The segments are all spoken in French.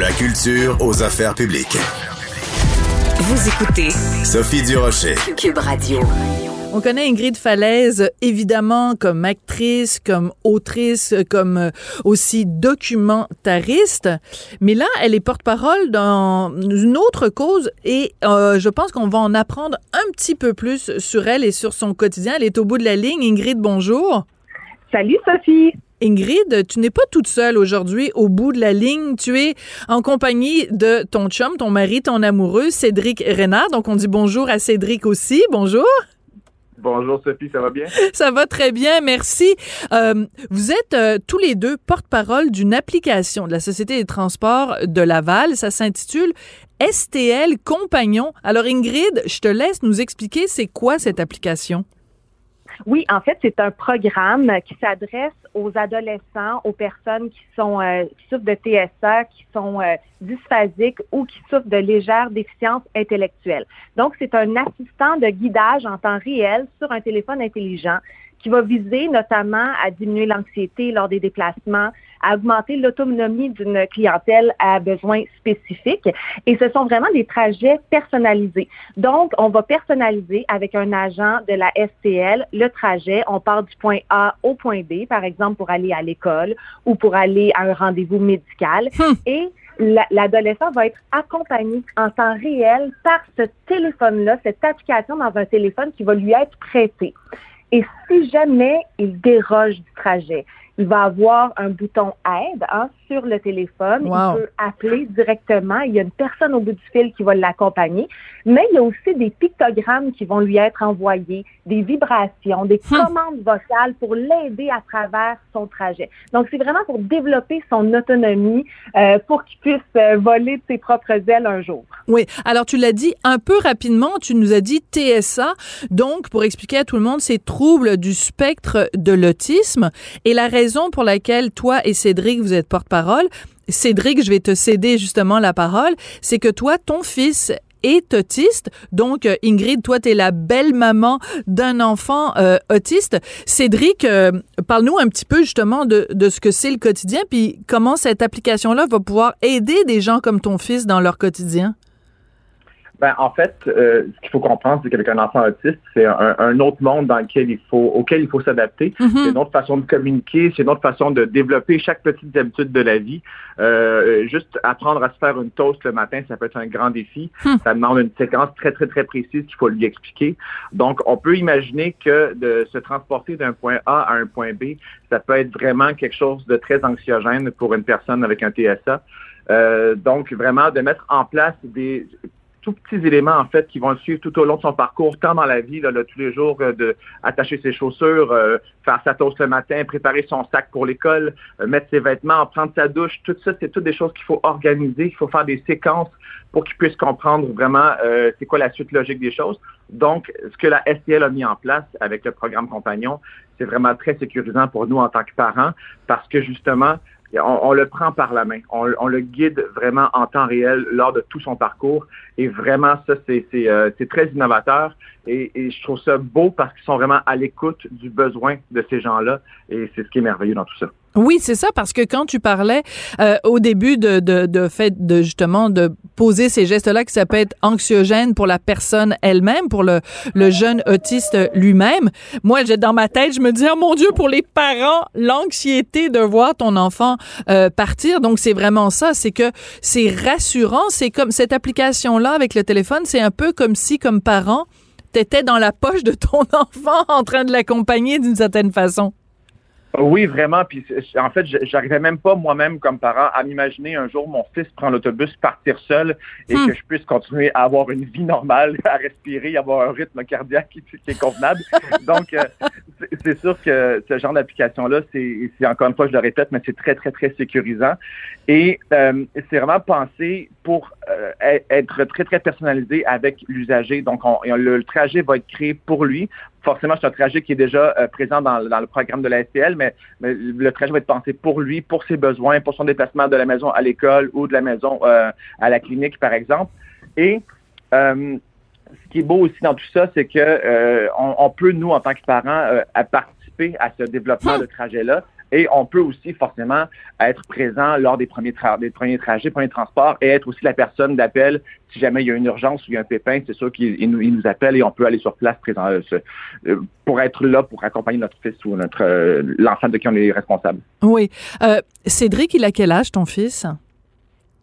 La culture aux affaires publiques. Vous écoutez Sophie Durocher. Cube Radio. On connaît Ingrid Falaise, évidemment, comme actrice, comme autrice, comme euh, aussi documentariste. Mais là, elle est porte-parole dans une autre cause et euh, je pense qu'on va en apprendre un petit peu plus sur elle et sur son quotidien. Elle est au bout de la ligne. Ingrid, bonjour. Salut, Sophie. Ingrid, tu n'es pas toute seule aujourd'hui au bout de la ligne. Tu es en compagnie de ton chum, ton mari, ton amoureux, Cédric Renard. Donc, on dit bonjour à Cédric aussi. Bonjour. Bonjour Sophie, ça va bien? Ça va très bien, merci. Euh, vous êtes euh, tous les deux porte-parole d'une application de la Société des transports de Laval. Ça s'intitule STL Compagnon. Alors Ingrid, je te laisse nous expliquer c'est quoi cette application. Oui, en fait, c'est un programme qui s'adresse aux adolescents, aux personnes qui euh, souffrent de TSA, qui sont euh, dysphasiques ou qui souffrent de légères déficiences intellectuelles. Donc, c'est un assistant de guidage en temps réel sur un téléphone intelligent qui va viser notamment à diminuer l'anxiété lors des déplacements, à augmenter l'autonomie d'une clientèle à besoins spécifiques. Et ce sont vraiment des trajets personnalisés. Donc, on va personnaliser avec un agent de la STL le trajet. On part du point A au point B, par exemple, pour aller à l'école ou pour aller à un rendez-vous médical. Hum. Et l'adolescent va être accompagné en temps réel par ce téléphone-là, cette application dans un téléphone qui va lui être prêté. Et si jamais il déroge du trajet, il va avoir un bouton aide hein, sur le téléphone. Wow. Il peut appeler directement. Il y a une personne au bout du fil qui va l'accompagner. Mais il y a aussi des pictogrammes qui vont lui être envoyés, des vibrations, des Hmm. commandes vocales pour l'aider à travers son trajet. Donc, c'est vraiment pour développer son autonomie euh, pour qu'il puisse euh, voler de ses propres ailes un jour. Oui. Alors, tu l'as dit un peu rapidement. Tu nous as dit TSA. Donc, pour expliquer à tout le monde, c'est trouble du spectre de l'autisme. Et la raison pour laquelle toi et Cédric, vous êtes porte-parole, Cédric, je vais te céder justement la parole, c'est que toi, ton fils est autiste. Donc, euh, Ingrid, toi, tu es la belle maman d'un enfant euh, autiste. Cédric, euh, parle-nous un petit peu justement de, de ce que c'est le quotidien, puis comment cette application-là va pouvoir aider des gens comme ton fils dans leur quotidien? Ben, en fait, euh, ce qu'il faut comprendre, c'est qu'avec un enfant autiste, c'est un, un autre monde dans lequel il faut, auquel il faut s'adapter. Mhm. C'est une autre façon de communiquer, c'est une autre façon de développer chaque petite habitude de la vie. Euh, juste apprendre à se faire une toast le matin, ça peut être un grand défi. Hmm. Ça demande une séquence très, très, très précise qu'il faut lui expliquer. Donc, on peut imaginer que de se transporter d'un point A à un point B, ça peut être vraiment quelque chose de très anxiogène pour une personne avec un TSA. Euh, donc, vraiment, de mettre en place des tout petits éléments en fait qui vont le suivre tout au long de son parcours, tant dans la vie, là, là, tous les jours, euh, de attacher ses chaussures, euh, faire sa toast le matin, préparer son sac pour l'école, euh, mettre ses vêtements, prendre sa douche, tout ça, c'est toutes des choses qu'il faut organiser, qu'il faut faire des séquences pour qu'il puisse comprendre vraiment euh, c'est quoi la suite logique des choses. Donc, ce que la STL a mis en place avec le programme Compagnon, c'est vraiment très sécurisant pour nous en tant que parents parce que justement, on, on le prend par la main. On, on le guide vraiment en temps réel lors de tout son parcours. Et vraiment, ça, c'est euh, très innovateur. Et, et je trouve ça beau parce qu'ils sont vraiment à l'écoute du besoin de ces gens-là. Et c'est ce qui est merveilleux dans tout ça. Oui, c'est ça, parce que quand tu parlais euh, au début de, de, de fait de justement de poser ces gestes-là, que ça peut être anxiogène pour la personne elle-même, pour le, le jeune autiste lui-même. Moi, j'ai dans ma tête, je me dis, oh mon Dieu, pour les parents, l'anxiété de voir ton enfant euh, partir. Donc, c'est vraiment ça, c'est que c'est rassurant. C'est comme cette application-là avec le téléphone, c'est un peu comme si, comme parent, t'étais dans la poche de ton enfant en train de l'accompagner d'une certaine façon. Oui, vraiment. Puis en fait, j'arrivais même pas moi-même comme parent à m'imaginer un jour mon fils prendre l'autobus, partir seul et hmm. que je puisse continuer à avoir une vie normale, à respirer, avoir un rythme cardiaque qui, est convenable. Donc, euh, c'est sûr que ce genre d'application-là, c'est encore une fois, je le répète, mais c'est très, très, très sécurisant. Et euh, c'est vraiment pensé pour euh, être très, très personnalisé avec l'usager. Donc, on, le trajet va être créé pour lui forcément, c'est un trajet qui est déjà euh, présent dans, le programme de la STL, mais, le trajet va être pensé pour lui, pour ses besoins, pour son déplacement de la maison à l'école ou de la maison euh, à la clinique, par exemple. Et euh, ce qui est beau aussi dans tout ça, c'est que on, peut, nous, en tant que parents, participer à ce développement de trajet-là. Et on peut aussi forcément être présent lors des premiers, des premiers trajets, premiers transports et être aussi la personne d'appel si jamais il y a une urgence ou il y a un pépin, c'est sûr qu'il nous, il nous, appelle et on peut aller sur place présent, euh, euh, pour être là pour accompagner notre fils ou notre euh, l'enfant de qui on est responsable. Oui. Cédric, il a quel âge ton fils?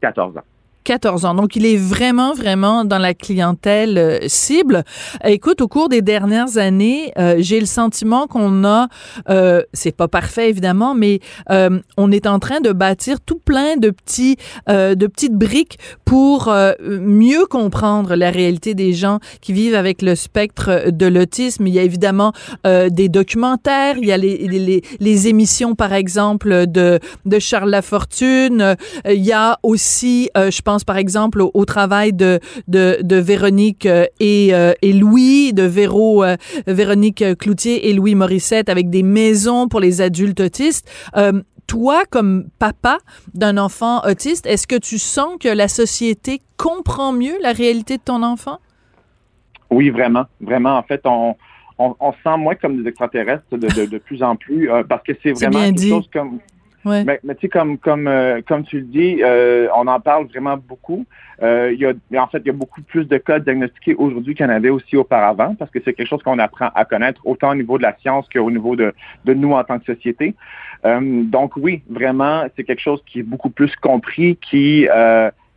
14 ans. 14 ans. Donc, il est vraiment, vraiment dans la clientèle euh, cible. Écoute, au cours des dernières années, euh, j'ai le sentiment qu'on a, euh, c'est pas parfait évidemment, mais euh, on est en train de bâtir tout plein de petits, de petites briques pour mieux comprendre la réalité des gens qui vivent avec le spectre de l'autisme. Il y a évidemment des documentaires, il y a les, les, les, émissions, par exemple, de, de Charles Lafortune. Il y a aussi, je pense, par exemple au, travail de, de, Véronique euh, et, euh, et, Louis, de Véro, euh, Véronique Cloutier et Louis Morissette avec des maisons pour les adultes autistes. toi, comme papa d'un enfant autiste, est-ce que tu sens que la société comprend mieux la réalité de ton enfant? Oui, vraiment. Vraiment. En fait, on, on, sent moins comme des extraterrestres de, de, plus en plus parce que c'est vraiment quelque chose comme mais, tu sais, comme, comme, euh, comme tu le dis, euh, on en parle vraiment beaucoup. Euh, y a, en fait, il y a beaucoup plus de cas diagnostiqués aujourd'hui qu'il y en avait aussi auparavant, parce que c'est quelque chose qu'on apprend à connaître autant au niveau de la science qu'au niveau de, de nous en tant que société. donc oui, vraiment, c'est quelque chose qui est beaucoup plus compris, qui,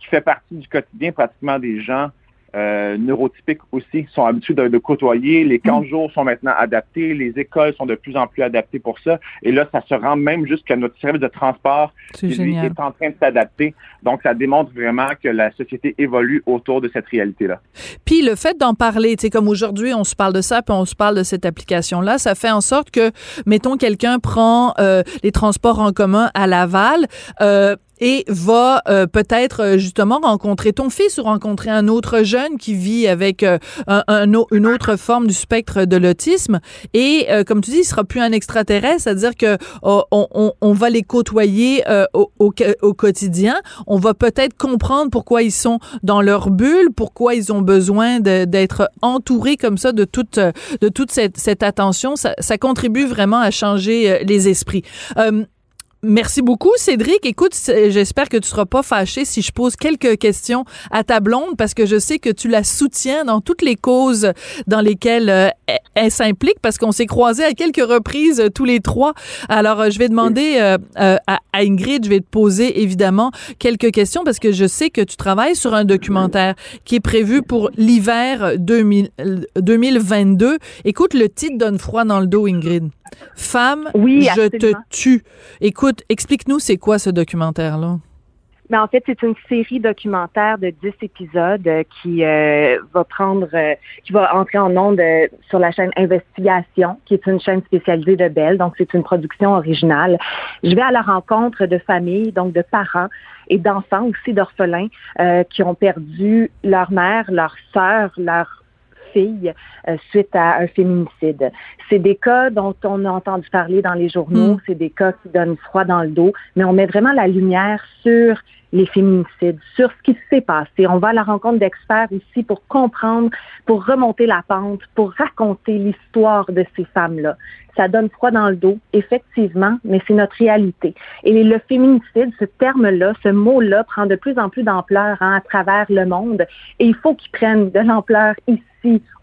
qui fait partie du quotidien pratiquement des gens euh, neurotypiques aussi sont habitués de, côtoyer. Les camps mm. jours sont maintenant adaptés. Les écoles sont de plus en plus adaptées pour ça. Et là, ça se rend même jusqu'à notre service de transport qui lui, est en train de s'adapter. Donc, ça démontre vraiment que la société évolue autour de cette réalité-là. Puis le fait d'en parler, tu sais, comme aujourd'hui, on se parle de ça, puis on se parle de cette application-là, ça fait en sorte que, mettons, quelqu'un prend euh, les transports en commun à Laval. Euh, et va euh, peut-être euh, justement rencontrer ton fils ou rencontrer un autre jeune qui vit avec euh, un, une autre forme du spectre de l'autisme. Et comme tu dis, il sera plus un extraterrestre, c'est-à-dire que oh, on, on, va les côtoyer au, au, au, quotidien. On va peut-être comprendre pourquoi ils sont dans leur bulle, pourquoi ils ont besoin d'être entourés comme ça de toute de toute cette, cette attention. Ça, ça, contribue vraiment à changer les esprits. Merci beaucoup, Cédric. Écoute, j'espère que tu seras pas fâché si je pose quelques questions à ta blonde parce que je sais que tu la soutiens dans toutes les causes dans lesquelles euh, elle, s'implique parce qu'on s'est croisés à quelques reprises euh, tous les trois. Alors, euh, je vais demander à, Ingrid, je vais te poser évidemment quelques questions parce que je sais que tu travailles sur un documentaire qui est prévu pour l'hiver 2022. Écoute, le titre donne froid dans le dos, Ingrid. Femme, je te tue. Écoute, explique-nous c'est quoi ce documentaire-là? Mais en fait, c'est une série documentaire de 10 épisodes euh, qui euh, va prendre, euh, qui va entrer en ondes sur la chaîne Investigation, qui est une chaîne spécialisée de Belle. Donc, c'est une production originale. Je vais à la rencontre de familles, donc de parents et d'enfants aussi d'orphelins qui ont perdu leur mère, leur sœur, leur fille euh, suite à un féminicide. C'est des cas dont on a entendu parler dans les journaux, mm. c'est des cas qui donnent froid dans le dos, mais on met vraiment la lumière sur les féminicides, sur ce qui s'est passé. On va à la rencontre d'experts ici pour comprendre, pour remonter la pente, pour raconter l'histoire de ces femmes-là. Ça donne froid dans le dos, effectivement, mais c'est notre réalité. Et le féminicide, ce terme-là, ce mot-là prend de plus en plus d'ampleur hein, à travers le monde et il faut qu'il prenne de l'ampleur ici,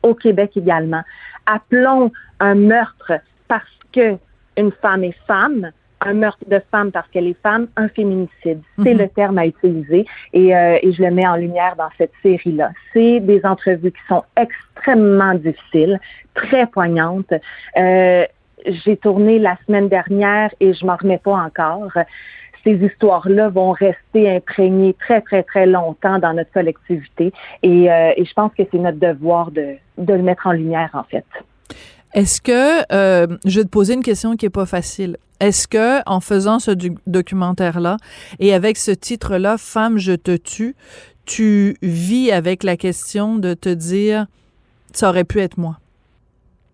au Québec également. Appelons un meurtre parce que une femme est femme, un meurtre de femme parce qu'elle est femme, un féminicide. C'est mhm. le terme à utiliser et, euh, et, je le mets en lumière dans cette série-là. C'est des entrevues qui sont extrêmement difficiles, très poignantes. Euh, j'ai tourné la semaine dernière et je m'en remets pas encore. Ces histoires-là vont rester imprégnées très, très, très longtemps dans notre collectivité. Et, euh, je pense que c'est notre devoir de, de le mettre en lumière, en fait. Est-ce que, euh, je vais te poser une question qui est pas facile. Est-ce que, en faisant ce documentaire-là et avec ce titre-là, Femme, je te tue, tu vis avec la question de te dire, ça aurait pu être moi?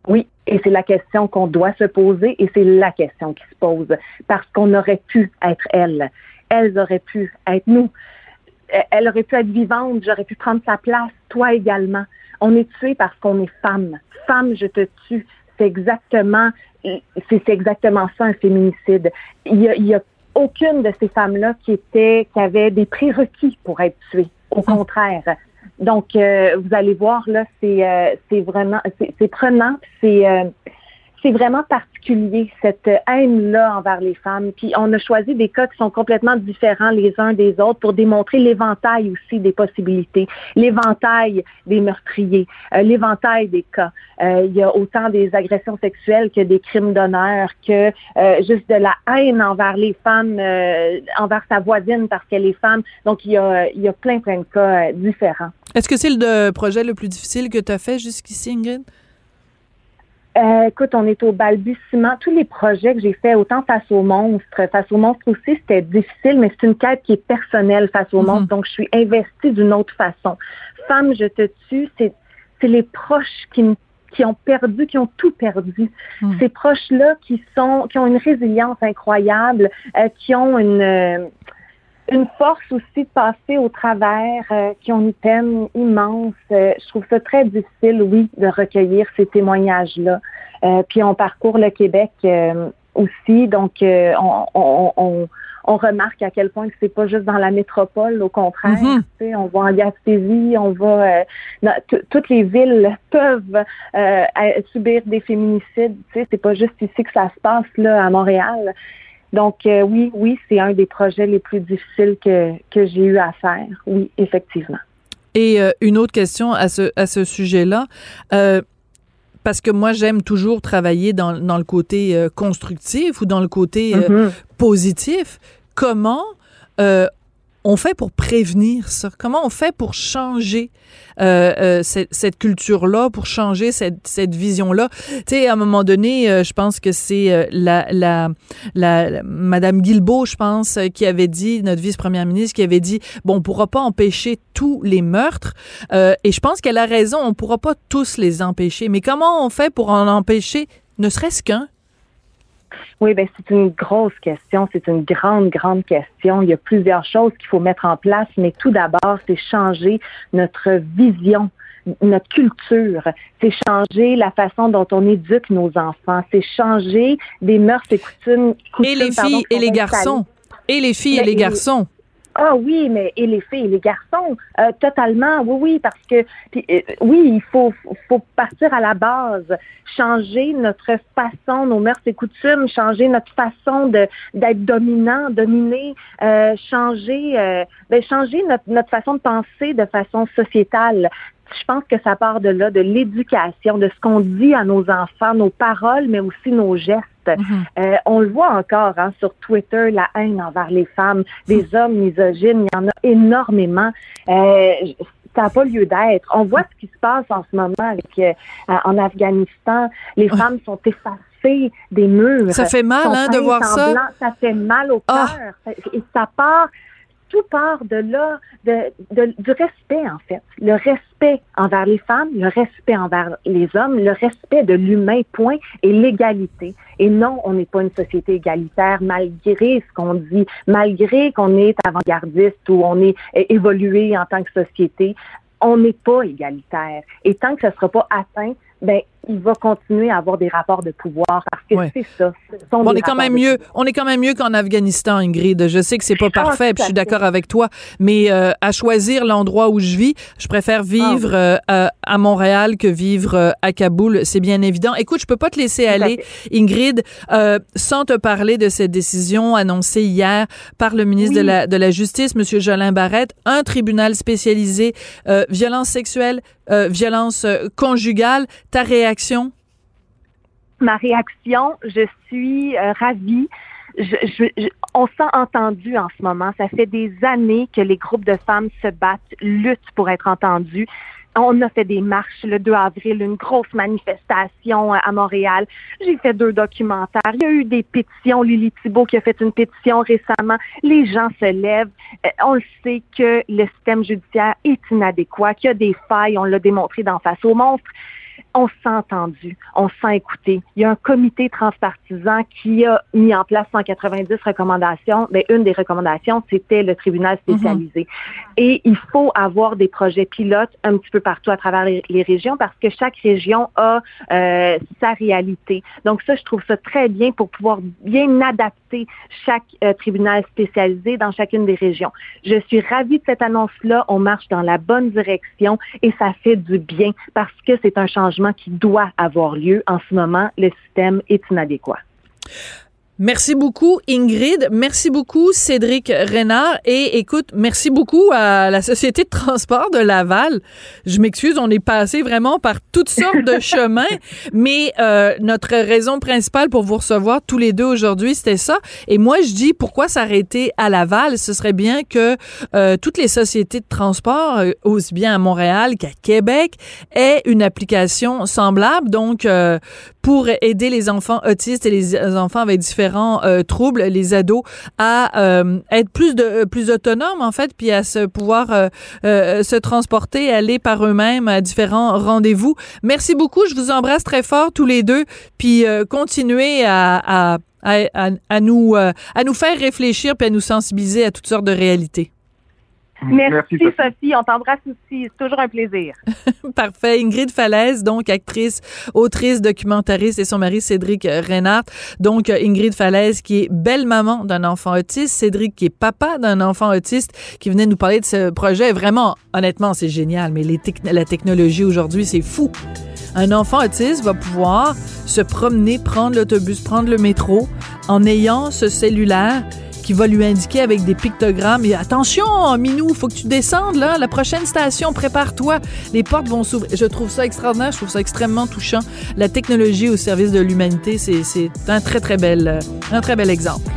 Oui, et c'est la question qu'on doit se poser et c'est la question qui se pose parce qu'on aurait pu être elle. Elles auraient pu être nous. Elle aurait pu être vivante, j'aurais pu prendre sa place, toi également. On est tué parce qu'on est femme. Femme, je te tue. C'est exactement, c'est exactement ça un féminicide. Il y a, il y a aucune de ces femmes-là qui était, qui avait des prérequis pour être tuée. Au contraire, donc, euh, vous allez voir, là, c'est euh, vraiment, c'est prenant, c'est euh, c'est vraiment particulier, cette haine-là envers les femmes. Puis on a choisi des cas qui sont complètement différents les uns des autres pour démontrer l'éventail aussi des possibilités, l'éventail des meurtriers, l'éventail des cas. il y a autant des agressions sexuelles que des crimes d'honneur, que juste de la haine envers les femmes, envers sa voisine parce qu'elle est femme. Donc, il y a, il y a plein, plein de cas différents. Est-ce que c'est le projet le plus difficile que tu as fait jusqu'ici, Ingrid? Euh, écoute, on est au balbutiement. Tous les projets que j'ai faits, autant face aux monstres, face aux monstres aussi, c'était difficile, mais c'est une quête qui est personnelle face aux mhm. monstres. Donc, je suis investie d'une autre façon. Femme, je te tue, c'est, c'est les proches qui qui ont perdu, qui ont tout perdu. Mhm. Ces proches-là qui sont, qui ont une résilience incroyable, euh, qui ont une, euh, une force aussi de passer au travers, euh, qui ont une peine immense. Euh, je trouve ça très difficile, oui, de recueillir ces témoignages-là. Euh, puis on parcourt le Québec aussi, donc on, on, on, remarque à quel point que c'est pas juste dans la métropole, au contraire. Mm-hmm. On va en Gaspésie, on va toutes les villes peuvent subir des féminicides. C'est pas juste ici que ça se passe là à Montréal. Donc euh, oui, oui, c'est un des projets les plus difficiles que, que j'ai eu à faire. Oui, effectivement. Et euh, une autre question à ce, à ce sujet-là. Euh, parce que moi, j'aime toujours travailler dans, dans le côté constructif ou dans le côté mm-hmm. positif. Comment on fait pour prévenir ça? Comment on fait pour changer euh, euh, cette, cette culture-là, pour changer cette, cette vision-là? Tu sais, à un moment donné, euh, je pense que c'est euh, la, la, la, Madame Guilbeault, je pense, qui avait dit, notre vice-première ministre, qui avait dit, bon, on pourra pas empêcher tous les meurtres. et je pense qu'elle a raison, on pourra pas tous les empêcher. Mais comment on fait pour en empêcher ne serait-ce qu'un? Oui, ben c'est une grosse question, c'est une grande, grande question. Il y a plusieurs choses qu'il faut mettre en place, mais tout d'abord, c'est changer notre vision notre culture, c'est changer la façon dont on éduque nos enfants, c'est changer des mœurs et coutumes. et les filles et les garçons. Et les filles et les garçons. Ah oui, mais et les filles les garçons, euh, totalement, oui, oui, parce que euh, oui, il faut, faut partir à la base, changer notre façon, nos mœurs et coutumes, changer notre façon de d'être dominant, dominé, euh, changer, ben, changer notre, notre façon de penser de façon sociétale je pense que ça part de là, de l'éducation, de ce qu'on dit à nos enfants, nos paroles, mais aussi nos gestes. Euh, on le voit encore hein, sur Twitter, la haine envers les femmes, des mhm. hommes misogynes, il y en a énormément. Euh, ça n'a pas lieu d'être. On voit ce qui se passe en ce moment avec euh, en Afghanistan. Les femmes sont effacées des murs. Ça fait mal hein, de voir ça. ça fait mal au ah. cœur. Et ça part tout part de là, de, du respect, en fait. Le respect envers les femmes, le respect envers les hommes, le respect de l'humain, point, et l'égalité. Et non, on n'est pas une société égalitaire malgré ce qu'on dit, malgré qu'on est avant-gardiste ou on est évolué en tant que société. On n'est pas égalitaire. Et tant que ça ne sera pas atteint, ben, il va continuer à avoir des rapports de pouvoir parce que c'est ça. on est quand même mieux. On est quand même mieux qu'en Afghanistan, Ingrid. Je sais que c'est pas ah, parfait, puis je suis d'accord avec toi, mais euh, à choisir l'endroit où je vis, je préfère vivre ah euh, à Montréal que vivre euh, à Kaboul. C'est bien évident. Écoute, je peux pas te laisser aller, Ingrid, sans te parler de cette décision annoncée hier par le ministre de la de la Justice, Monsieur Jolin Barrette, un tribunal spécialisé violence sexuelle, violence conjugale. Ta réaction Ma réaction, je suis euh, ravie. On s'est entendu en ce moment. Ça fait des années que les groupes de femmes se battent, luttent pour être entendus. On a fait des marches le 2 avril, une grosse manifestation à Montréal. J'ai fait deux documentaires. Il y a eu des pétitions. Lily Thibault qui a fait une pétition récemment. Les gens se lèvent. Euh, on le sait que le système judiciaire est inadéquat, qu'il y a des failles. On l'a démontré dans Face aux monstres on s'est entendu, on s'est écouté. Il y a un comité transpartisan qui a mis en place 190 recommandations. Mais ben, une des recommandations, c'était le tribunal mhm. spécialisé. Et il faut avoir des projets pilotes un petit peu partout à travers les, régions parce que chaque région a euh, sa réalité. Donc ça, je trouve ça très bien pour pouvoir bien adapter chaque euh, tribunal spécialisé dans chacune des régions. Je suis ravie de cette annonce-là. On marche dans la bonne direction et ça fait du bien parce que c'est un changement qui doit avoir lieu. En ce moment, le système est inadéquat. Merci beaucoup, Ingrid. Merci beaucoup, Cédric Renard. Et écoute, merci beaucoup à la Société de transport de Laval. Je m'excuse, on est passé vraiment par toutes sortes de chemins, mais euh, notre raison principale pour vous recevoir tous les deux aujourd'hui, c'était ça. Et moi, je dis, pourquoi s'arrêter à Laval? Ce serait bien que euh, toutes les sociétés de transport, euh, aussi bien à Montréal qu'à Québec, aient une application semblable. Donc, pour aider les enfants autistes et les enfants avec différents euh, troubles, les ados, à euh, être plus de euh, plus autonomes en fait, puis à se pouvoir se transporter, aller par eux-mêmes à différents rendez-vous. Merci beaucoup, je vous embrasse très fort tous les deux, puis continuez à, à, à, à nous à nous faire réfléchir puis à nous sensibiliser à toutes sortes de réalités. Merci, Sophie. On t'embrasse aussi. C'est toujours un plaisir. Parfait. Ingrid Falaise, donc actrice, autrice, documentariste et son mari Cédric Reynard. Donc Ingrid Falaise qui est belle maman d'un enfant autiste, Cédric qui est papa d'un enfant autiste qui venait nous parler de ce projet. Vraiment, honnêtement, c'est génial, mais les la technologie aujourd'hui, c'est fou. Un enfant autiste va pouvoir se promener, prendre l'autobus, prendre le métro en ayant ce cellulaire qui va lui indiquer avec des pictogrammes et attention, Minou, faut que tu descendes là, la prochaine station, prépare-toi, les portes vont s'ouvrir. Je trouve ça extraordinaire, je trouve ça extrêmement touchant. La technologie au service de l'humanité, c'est un très très bel, un très bel exemple.